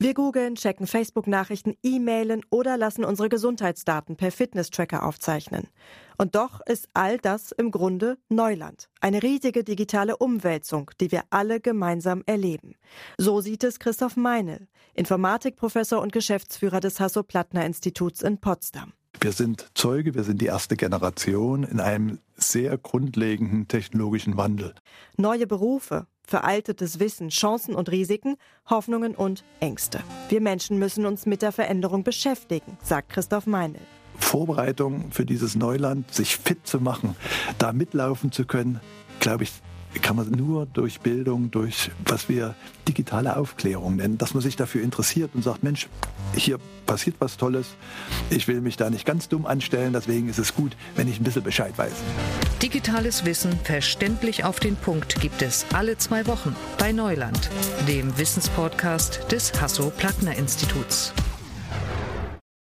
Wir googeln, checken Facebook-Nachrichten, e-mailen oder lassen unsere Gesundheitsdaten per Fitness-Tracker aufzeichnen. Und doch ist all das im Grunde Neuland. Eine riesige digitale Umwälzung, die wir alle gemeinsam erleben. So sieht es Christoph Meinl, Informatikprofessor und Geschäftsführer des Hasso-Plattner-Instituts in Potsdam. Wir sind Zeuge, wir sind die erste Generation in einem sehr grundlegenden technologischen Wandel. Neue Berufe, veraltetes Wissen, Chancen und Risiken, Hoffnungen und Ängste. Wir Menschen müssen uns mit der Veränderung beschäftigen, sagt Christoph Meinl. Vorbereitung für dieses Neuland, sich fit zu machen, da mitlaufen zu können, glaube ich, kann man nur durch Bildung, durch was wir digitale Aufklärung nennen, dass man sich dafür interessiert und sagt, Mensch, hier passiert was Tolles, ich will mich da nicht ganz dumm anstellen, deswegen ist es gut, wenn ich ein bisschen Bescheid weiß. Digitales Wissen verständlich auf den Punkt gibt es alle zwei Wochen bei Neuland, dem Wissenspodcast des Hasso-Plattner-Instituts.